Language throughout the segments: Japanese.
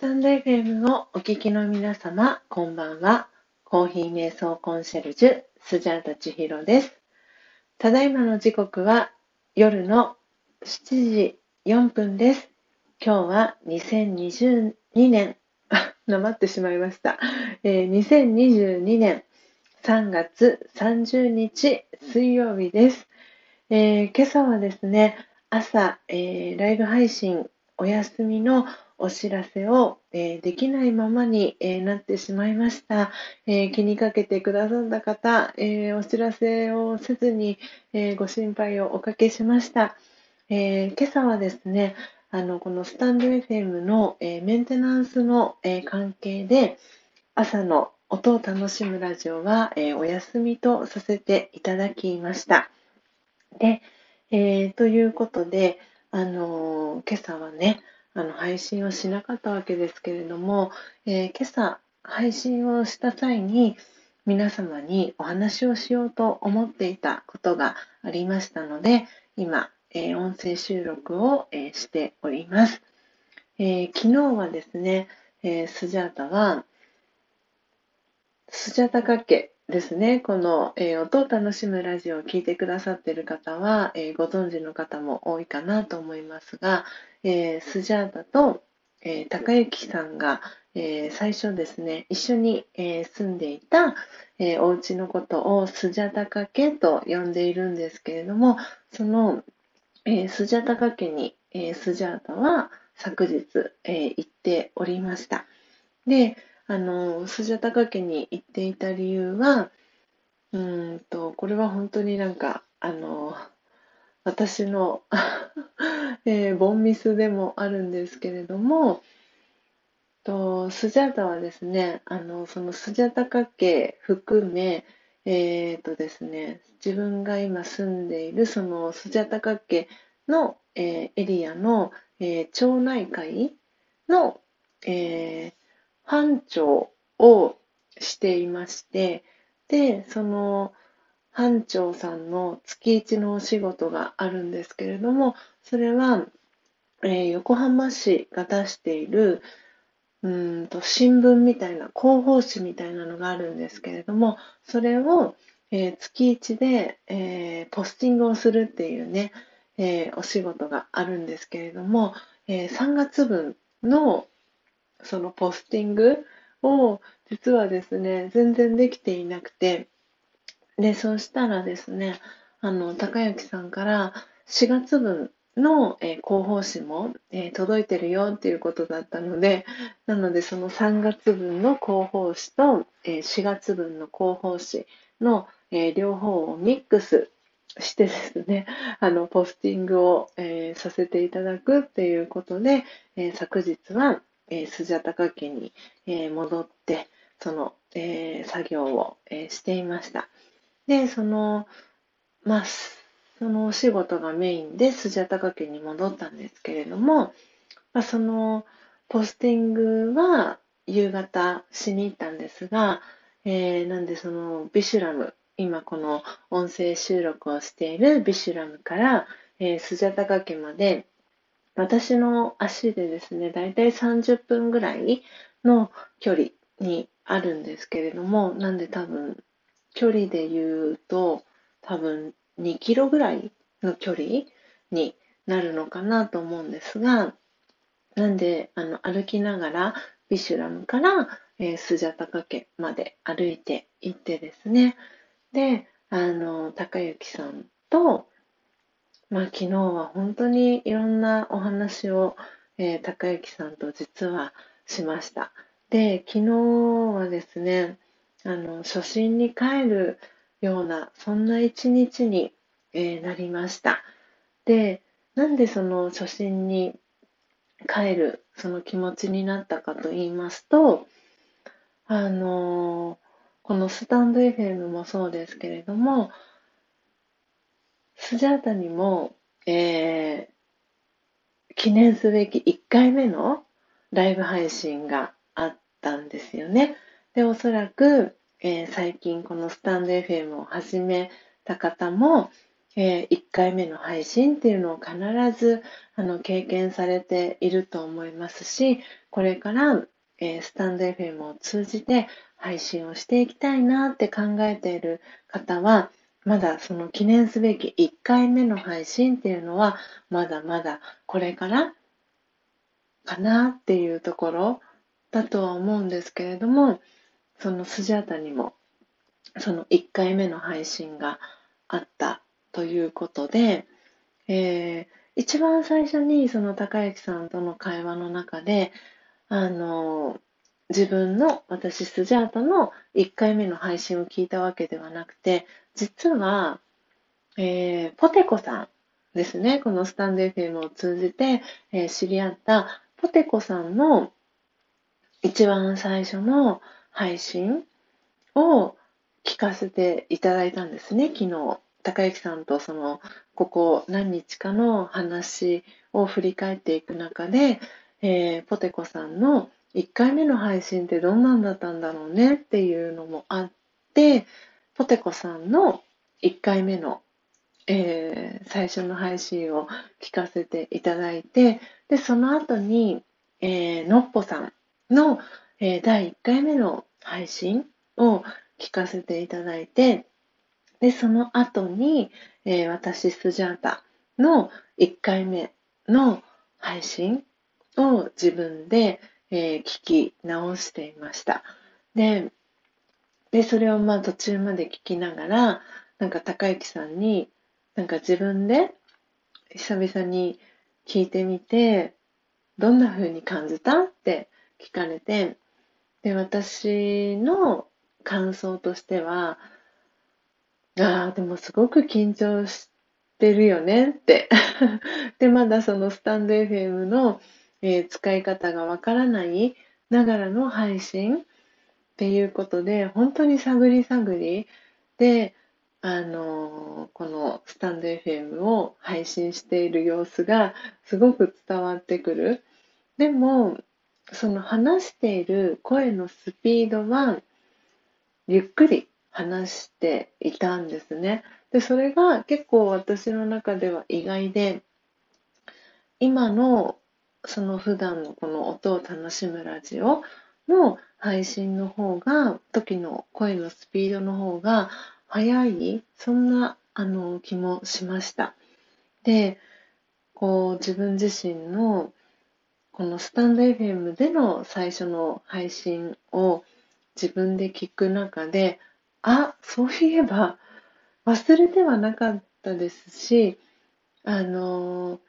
タンド FM をお聞きの皆様、こんばんは。コーヒー瞑想コンシェルジュ、スジャータ千尋です。ただいまの時刻は夜の7時4分です。今日は2022年、なまってしまいました。えー、2022年3月30日水曜日です。えー、今朝はですね、朝、えー、ライブ配信お休みのお知らせを、え、できないままに、え、なってしまいました、え、気にかけてくださった方、えお知らせをせずに、えご心配をおかけしました、え今朝はですねあのこのスタンド FM の、えメンテナンスの、え関係で朝の音を楽しむラジオは、えお休みとさせていただきました。で、えということであの今朝はねあの配信をしなかったわけですけれども、えー、今朝配信をした際に皆様にお話をしようと思っていたことがありましたので今、えー、音声収録を、えー、しております、え昨日はですね、えスジャータはスジャータカ家ですね、この、えー、音を楽しむラジオを聴いてくださっている方は、えー、ご存知の方も多いかなと思いますが、えー、スジャータと、えー、高幸さんが、えー、最初ですね、一緒に、え住んでいた、えー、お家のことをスジャタカ家と呼んでいるんですけれども、その、えスジャタカ家に、えスジャータは昨日、え行っておりました。で、あの、スジャタカ家に行っていた理由は、うんと、これは本当になんか、あの、私の えー、ボンミスでもあるんですけれども、とスジャタはですね、あの、そのスジャタカ家含め、え、ー、とですね、自分が今住んでいるそのスジャタカ家の、えー、エリアの、えー、町内会の、えー、班長をしていまして、で、その班長さんの月一のお仕事があるんですけれども、それは、えー、横浜市が出しているうんと新聞みたいな広報誌みたいなのがあるんですけれどもそれを、えー、月一で、えー、ポスティングをするっていうね、えお仕事があるんですけれども、え3月分のそのポスティングを実はですね、全然できていなくて、で、そうしたらですね、あの、高幸さんから4月分の、えー、広報誌も、えー、届いてるよっていうことだったので、なのでその3月分の広報誌と、えー、4月分の広報誌の、え両方をミックスしてですね、あの、ポスティングを、えさせていただくっていうことで、え昨日は、えー、スジャタカ家に、え、戻って、その、え、作業を、え、していました。で、その、まあ、そのお仕事がメインでスジャタカ家に戻ったんですけれども、まあ、そのポスティングは夕方しに行ったんですが、えー、なんでそのビシュラム、今この音声収録をしているビシュラムから、えー、スジャタカ家まで私の足でですね、だいたい30分ぐらいの距離にあるんですけれども、なんで多分、距離で言うと、多分2キロぐらいの距離になるのかなと思うんですが、なんで、あの、歩きながら、ビシュラムから、えー、スジャタカ家まで歩いて行ってですね、で、あの、高幸さんと、まあ、昨日は本当にいろんなお話を、えー、高幸さんと実はしました。で、昨日はですね、あの、初心に帰るような、そんな一日に、えー、なりました。で、なんでその初心に帰る、その気持ちになったかと言いますと、あの、このスタンド FM もそうですけれども、スジャータにも、えー、記念すべき1回目のライブ配信があったんですよね。で、おそらく、えー、最近このスタンド FM を始めた方も、えー、1回目の配信っていうのを必ずあの経験されていると思いますし、これから、えー、スタンド FM を通じて配信をしていきたいなって考えている方は、まだその記念すべき1回目の配信っていうのは、まだまだこれからかなっていうところだとは思うんですけれども、そのスジャータにもその1回目の配信があったということで、えー、一番最初にその高之さんとの会話の中で、あの、自分の私スジャータの1回目の配信を聞いたわけではなくて、実は、えー、ポテコさんですね、このスタンド FM を通じて、えー、知り合ったポテコさんの一番最初の配信を聞かせていただいたんですね、昨日。高之さんとそのここ何日かの話を振り返っていく中で、えー、ポテコさんの1回目の配信ってどんなんだったんだろうねっていうのもあってポテコさんの1回目の、えー、最初の配信を聞かせていただいてでその後に、えー、のっぽさんの、えー、第1回目の配信を聞かせていただいてで、その後に、えー、私、スジャータの1回目の配信を自分で、えー、聞き直していました。で、で、それをまあ途中まで聞きながら、なんか高之さんに、なんか自分で久々に聞いてみて、どんな風に感じたって聞かれて、で、私の感想としては、ああ、でもすごく緊張してるよねって。で、まだそのスタンド FM の、えー、使い方がわからないながらの配信っていうことで、本当に探り探りで、あのー、このスタンド FM を配信している様子がすごく伝わってくる。でも、その話している声のスピードはゆっくり話していたんですね。で、それが結構私の中では意外で、今のその普段のこの音を楽しむラジオの配信の方が、時の声のスピードの方が速い、そんなあの気もしました。で、こう自分自身のこのスタンド FM での最初の配信を自分で聞く中で、あ、そういえば忘れてはなかったですし、あの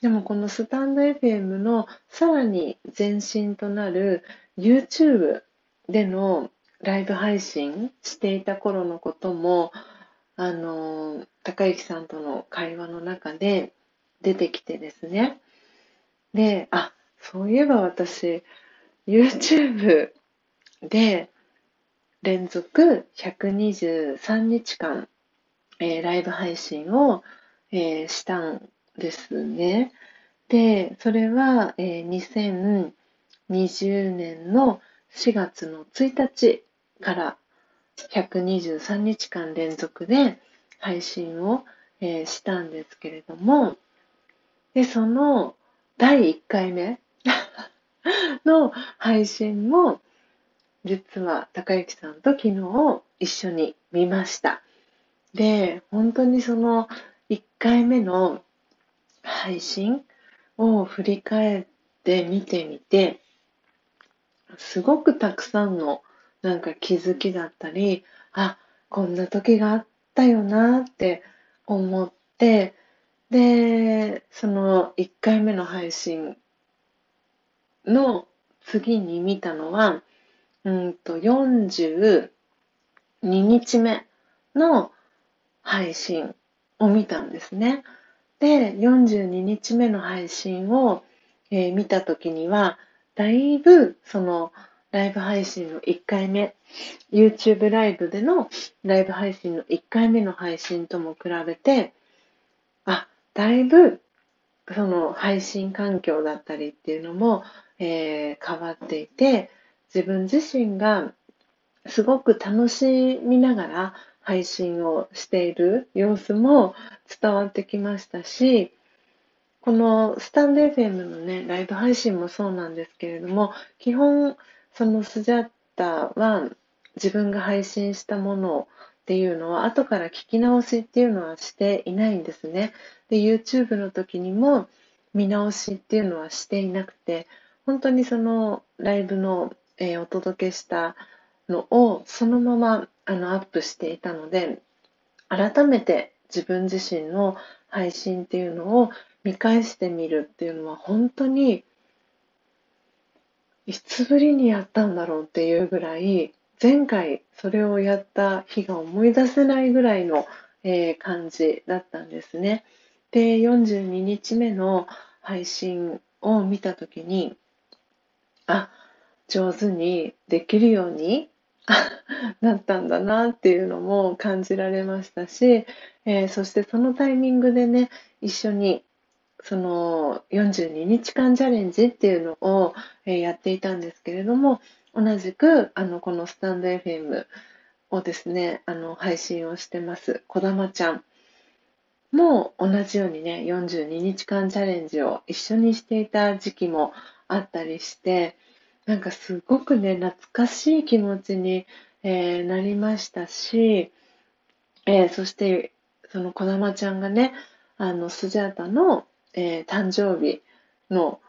でもこのスタンド FM のさらに前身となる YouTube でのライブ配信していた頃のことも、あの高之さんとの会話の中で出てきてですね。で、あ、そういえば私、YouTube で連続123日間、えー、ライブ配信を、えー、したんですね。で、それは、えー、2020年の4月の1日から123日間連続で配信を、えー、したんですけれども、で、その第1回目 の配信も、実は高之さんと昨日一緒に見ました。で、本当にその1回目の配信を振り返って見てみて、すごくたくさんのなんか気づきだったり、あ、こんな時があったよなって思って、で、その1回目の配信の次に見たのは、うんと、42日目の配信を見たんですね。で、42日目の配信を、えー、見たときには、だいぶそのライブ配信の1回目、YouTube ライブでのライブ配信の1回目の配信とも比べて、あ、だいぶその配信環境だったりっていうのも、えー、変わっていて、自分自身がすごく楽しみながら配信をしている様子も伝わってきましたし、このスタンド FM のね、ライブ配信もそうなんですけれども、基本、そのスジャッタは自分が配信したものっていうのは後から聞き直しっていうのはしていないんですね。で、YouTube の時にも見直しっていうのはしていなくて、本当にそのライブの、えー、お届けしたのをそのままあのアップしていたので、改めて自分自身の配信っていうのを見返してみるっていうのは本当にいつぶりにやったんだろうっていうぐらい前回それをやった日が思い出せないぐらいの、えー、感じだったんですね。で、42日目の配信を見たときに、あ、上手にできるように なったんだなっていうのも感じられましたし、えー、そしてそのタイミングでね、一緒にその42日間チャレンジっていうのを、えー、やっていたんですけれども、同じくあのこのスタンド FM をですね、あの配信をしてます、こだまちゃん。も同じようにね、42日間チャレンジを一緒にしていた時期もあったりして、なんかすごくね、懐かしい気持ちに、えー、なりましたし、えー、そして、そのこだまちゃんがね、あの、スジャータの、えー、誕生日の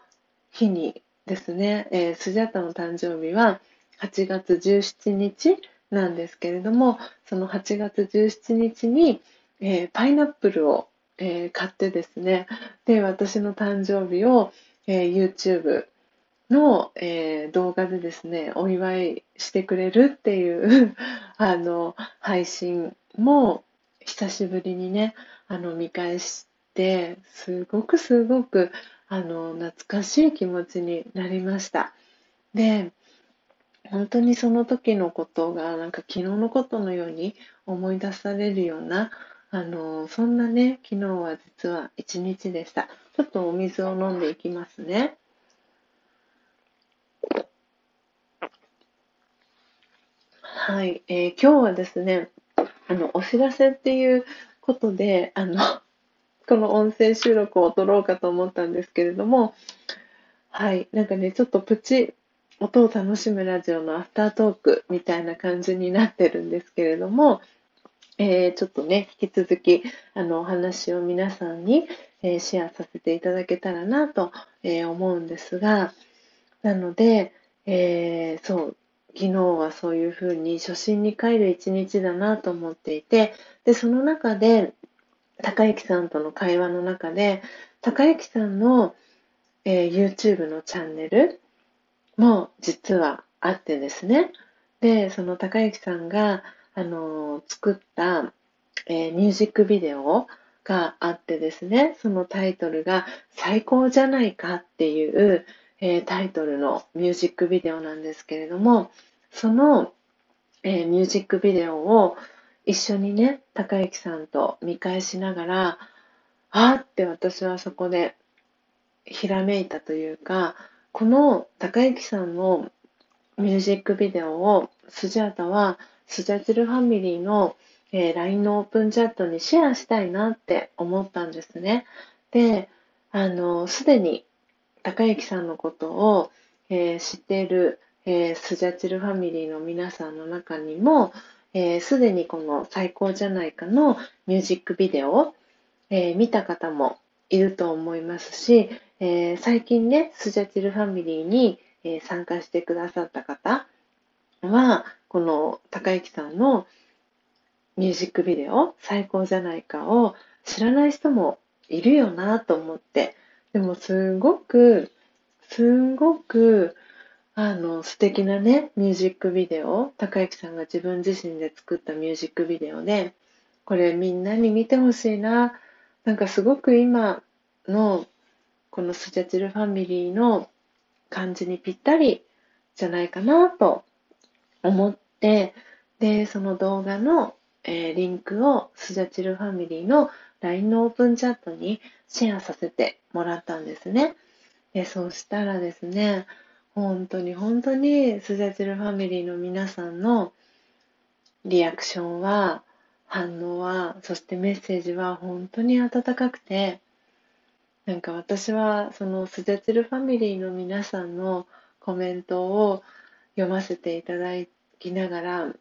日にですね、えー、スジャータの誕生日は8月17日なんですけれども、その8月17日に、えー、パイナップルを、えー、買ってですね、で、私の誕生日を、えー、YouTube の、えー、動画でですね、お祝いしてくれるっていう あの、配信も久しぶりにね、あの、見返して、すごくすごく、あの、懐かしい気持ちになりました。で、本当にその時のことが、なんか昨日のことのように思い出されるような、あの、そんなね、昨日は実は一日でした。ちょっとお水を飲んでいきますね。はい、えー、今日はですね、あの、お知らせっていうことで、あの、この音声収録を撮ろうかと思ったんですけれども、はい、なんかね、ちょっとプチ音を楽しむラジオのアフタートークみたいな感じになってるんですけれども、えー、ちょっとね、引き続き、あの、お話を皆さんに、えー、シェアさせていただけたらなと、えー、思うんですが、なので、えそう、昨日はそういうふうに初心に帰る一日だなと思っていて、で、その中で、高之さんとの会話の中で、高之さんの、え YouTube のチャンネルも実はあってですね。で、その高之さんが、あの作った、えー、ミュージックビデオがあってですね、そのタイトルが最高じゃないかっていう、えー、タイトルのミュージックビデオなんですけれども、その、えー、ミュージックビデオを一緒にね、高之さんと見返しながら、あーって私はそこでひらめいたというか、この高之さんのミュージックビデオをスジャータはスジャチルファミリーの、えー、LINE のオープンチャットにシェアしたいなって思ったんですね。で、あの、すでに高之さんのことを、えー、知っている、えー、スジャチルファミリーの皆さんの中にも、す、ー、で、にこの最高じゃないかのミュージックビデオを、え、見た方もいると思いますし、え、最近ね、スジャチルファミリーに、え、参加してくださった方は、この高之さんのミュージックビデオ最高じゃないかを知らない人もいるよなと思ってでもすごくすごくあの素敵なねミュージックビデオ高之さんが自分自身で作ったミュージックビデオでこれみんなに見てほしいな。なんかすごく今のこのスジャチルファミリーの感じにぴったりじゃないかなと思って、で、その動画の、えー、リンクをスジャチルファミリーの LINE のオープンチャットにシェアさせてもらったんですね。で、そうしたらですね、本当に本当にスジャチルファミリーの皆さんのリアクションは反応は、そしてメッセージは本当に温かくて、なんか私はそのスジャチルファミリーの皆さんのコメントを読ませていただきながら、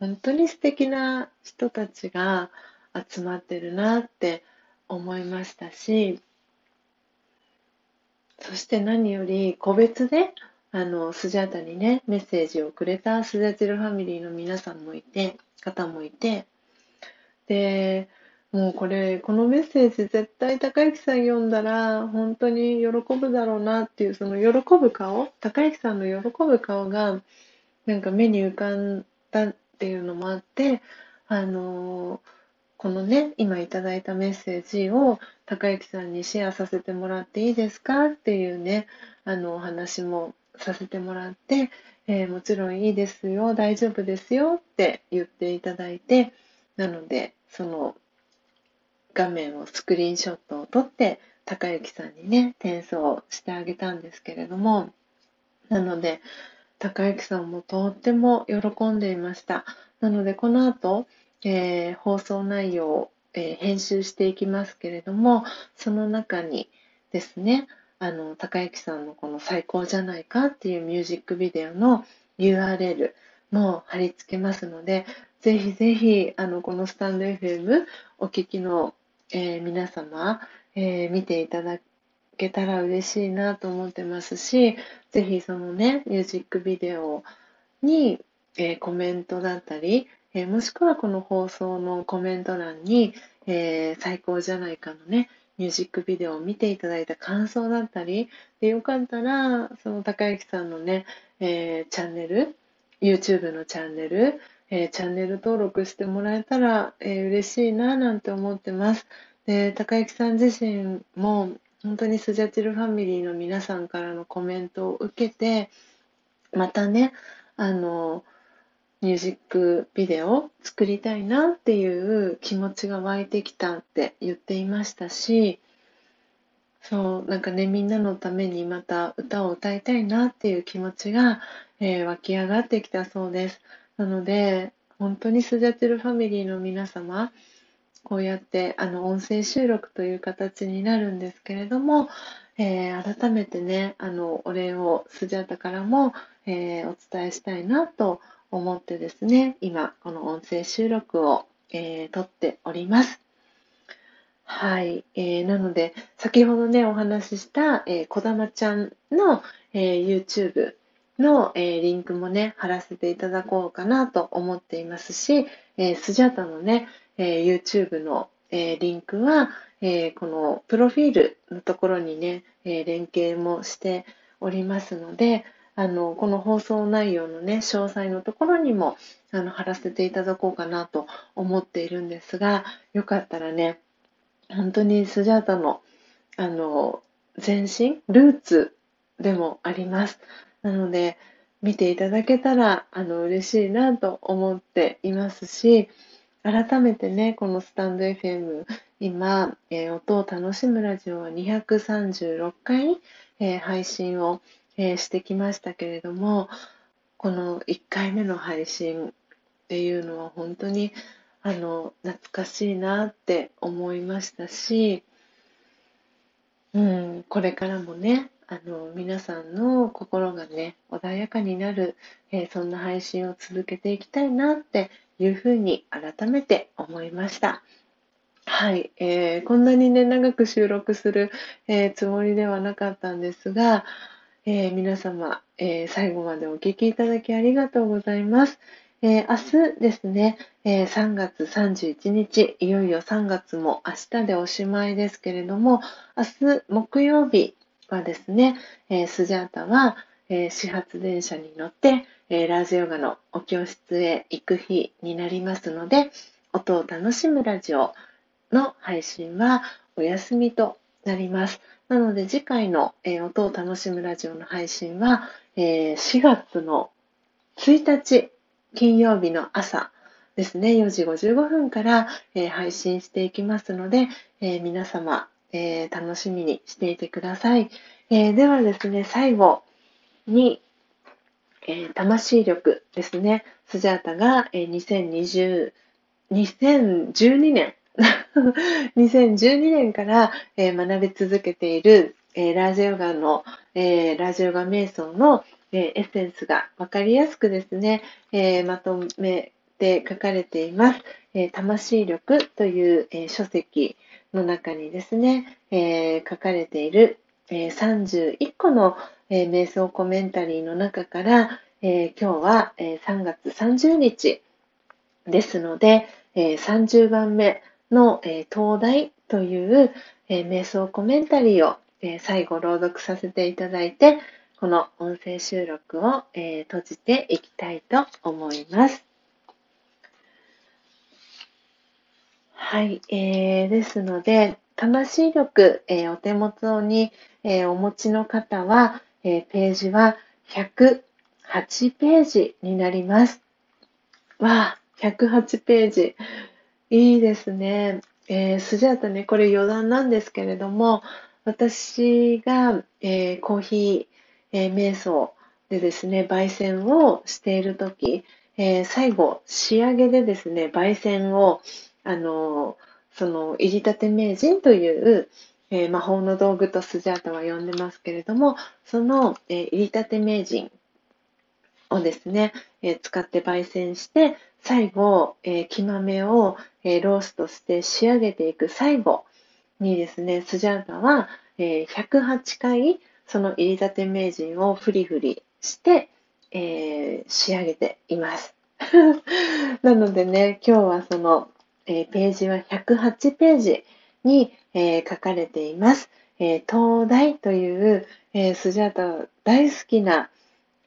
本当に素敵な人たちが集まってるなって思いましたし、そして何より個別であのスジャータにねメッセージをくれたスジャチルファミリーの皆さんもいて方もいてでもうこれこのメッセージ絶対高之さん読んだら本当に喜ぶだろうなっていうその喜ぶ顔高之さんの喜ぶ顔がなんか目に浮かんだっていうのもあってあのーこのね、今いただいたメッセージを高之さんにシェアさせてもらっていいですかっていうね、あのお話もさせてもらって、えー、もちろんいいですよ、大丈夫ですよって言っていただいて、なので、その画面をスクリーンショットを撮って、高之さんにね、転送してあげたんですけれども、なので、高之さんもとっても喜んでいました。なので、この後、えー、放送内容を、えー、編集していきますけれども、その中にですね、あの、高之さんのこの最高じゃないかっていうミュージックビデオの URL も貼り付けますので、ぜひぜひ、あの、このスタンド FM お聞きの、えー、皆様、えー、見ていただけたら嬉しいなと思ってますし、ぜひそのね、ミュージックビデオに、えー、コメントだったり、え、もしくはこの放送のコメント欄に、え、最高じゃないかのね、ミュージックビデオを見ていただいた感想だったり、でよかったら、その高之さんのね、え、チャンネル、YouTube のチャンネル、えー、チャンネル登録してもらえたら、えー、嬉しいななんて思ってます。で、高之さん自身も本当にスジャチルファミリーの皆さんからのコメントを受けて、またね、あの、ミュージックビデオ作りたいなっていう気持ちが湧いてきたって言っていましたし、そう、なんかね、みんなのためにまた歌を歌いたいなっていう気持ちが、えー、湧き上がってきたそうです。なので、本当にスジャチルファミリーの皆様、こうやってあの音声収録という形になるんですけれども、えー、改めてね、あのお礼をスジャタからも、えー、お伝えしたいなと思ってですね、今、この音声収録を、えー、撮っております。はい。えー、なので、先ほどね、お話しした、えー、こだまちゃんの、えー、YouTube の、えー、リンクもね、貼らせていただこうかなと思っていますし、えー、スジャタのね、えー、YouTube の、えー、リンクは、えー、このプロフィールのところにね、えー、連携もしておりますので、あの、この放送内容のね、詳細のところにも、あの、貼らせていただこうかなと思っているんですが、よかったらね、本当にスジャータの、あの、前身、ルーツでもあります。なので、見ていただけたら、あの、嬉しいなと思っていますし、改めてね、このスタンド FM、今、えー、音を楽しむラジオは236回、えー、配信をえー、してきましたけれどもこの1回目の配信っていうのは本当にあの懐かしいなって思いましたし、うん、これからもねあの皆さんの心がね穏やかになる、えー、そんな配信を続けていきたいなっていうふうに改めて思いました。はい、えー、こんなにね長く収録する、えー、つもりではなかったんですが、えー、皆様、えー、最後までお聞きいただきありがとうございます。え、明日ですね、え3月31日、いよいよ3月も明日でおしまいですけれども、明日木曜日はですね、えスジャータは、え始発電車に乗って、えラジオガのお教室へ行く日になりますので、音を楽しむラジオの配信はお休みとなります。なので次回の、えー、音を楽しむラジオの配信は、えー、4月の1日金曜日の朝ですね、4時55分から、えー、配信していきますので、え皆様、え楽しみにしていてください。えではですね、最後に、え魂力ですね、スジャータが、え2020 2012年2012年から、えー、学び続けている、えー、ラージヨガの、えー、ラージヨガ瞑想の、えエッセンスが分かりやすくですね、えまとめて書かれています。え魂力という、え書籍の中にですね、え書かれている、え31個の、え瞑想コメンタリーの中から、え今日は、え3月30日ですので、え30番目の、え東大という、え瞑想コメンタリーを、え最後朗読させていただいて、この音声収録を、え閉じていきたいと思います。はい、えー、ですので、魂力、えー、お手元に、えー、お持ちの方は、えー、ページは108ページになります。わあ、108ページ。いいですね。えー、スジャータね、これ余談なんですけれども、私が、えー、コーヒー、えー、瞑想でですね、焙煎をしているとき、えー、最後、仕上げでですね、焙煎を、あの、その、入りたて名人という、えー、魔法の道具とスジャータは呼んでますけれども、その、えー、入りたて名人をですね、えー、使って焙煎して、最後、えー、木豆を、え、ローストして仕上げていく最後にですね、スジャータは、えー、108回その入りたて名人をフリフリして、え、仕上げています。なのでね、今日はそのえー、ページは108ページに、えー、書かれています。えー、東大という、えスジャータ大好きな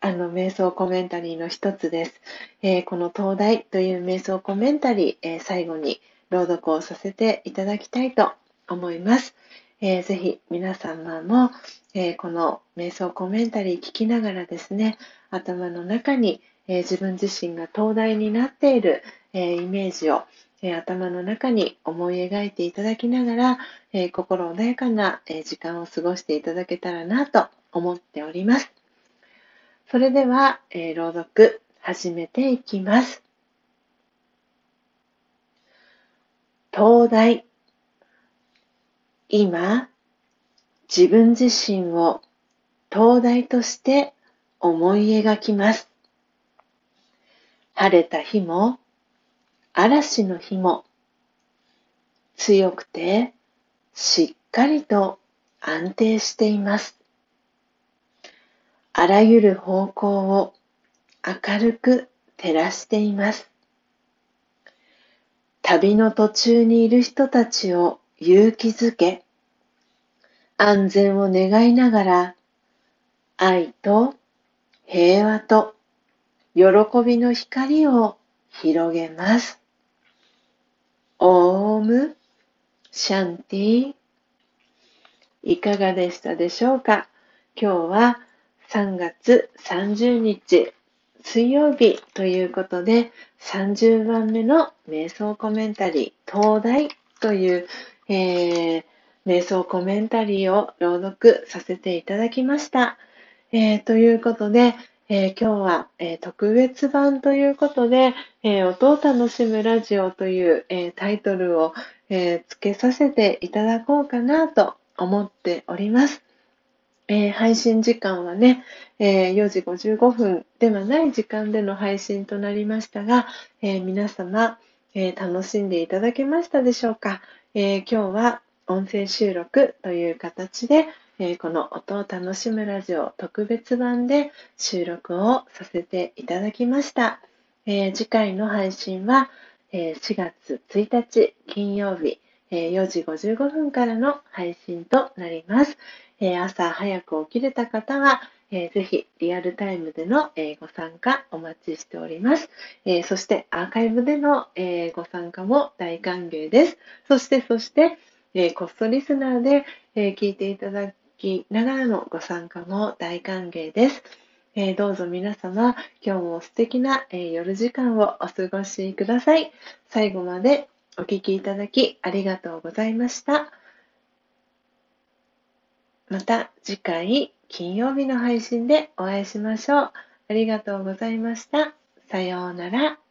あの瞑想コメンタリーの一つです。えこの東大という瞑想コメンタリー、え最後に朗読をさせていただきたいと思います。えー、ぜひ皆様も、えこの瞑想コメンタリー聞きながらですね、頭の中に、え自分自身が東大になっている、えイメージを、え頭の中に思い描いていただきながら、え心穏やかな、え時間を過ごしていただけたらなと思っております。それでは、え朗読始めていきます。東大今、自分自身を東大として思い描きます。晴れた日も嵐の日も強くてしっかりと安定しています。あらゆる方向を明るく照らしています。旅の途中にいる人たちを勇気づけ、安全を願いながら愛と平和と喜びの光を広げます。オームシャンティいかがでしたでしょうか？今日は3月30日水曜日ということで30番目の瞑想コメンタリー東大という、えー、瞑想コメンタリーを朗読させていただきました。えー、ということで、えー、今日は、えー、特別版ということで、えー、音を楽しむラジオという、えタイトルを、え付けさせていただこうかなと思っております。え配信時間はね、え4時55分ではない時間での配信となりましたが、え皆様、え楽しんでいただけましたでしょうか、え今日は音声収録という形で、えー、この音を楽しむラジオ特別版で収録をさせていただきました。えー、次回の配信は、え、4月1日金曜日、え4時55分からの配信となります。え朝早く起きれた方は、えー、ぜひリアルタイムでの、えご参加お待ちしております。えそしてアーカイブでの、えご参加も大歓迎です。そして、そして、えコストリスナーで、え聞いていただくきながらのご参加も大歓迎です。えー、どうぞ皆様、今日も素敵な、えー、夜時間をお過ごしください。最後までお聴きいただきありがとうございました。また次回金曜日の配信でお会いしましょう。ありがとうございました。さようなら。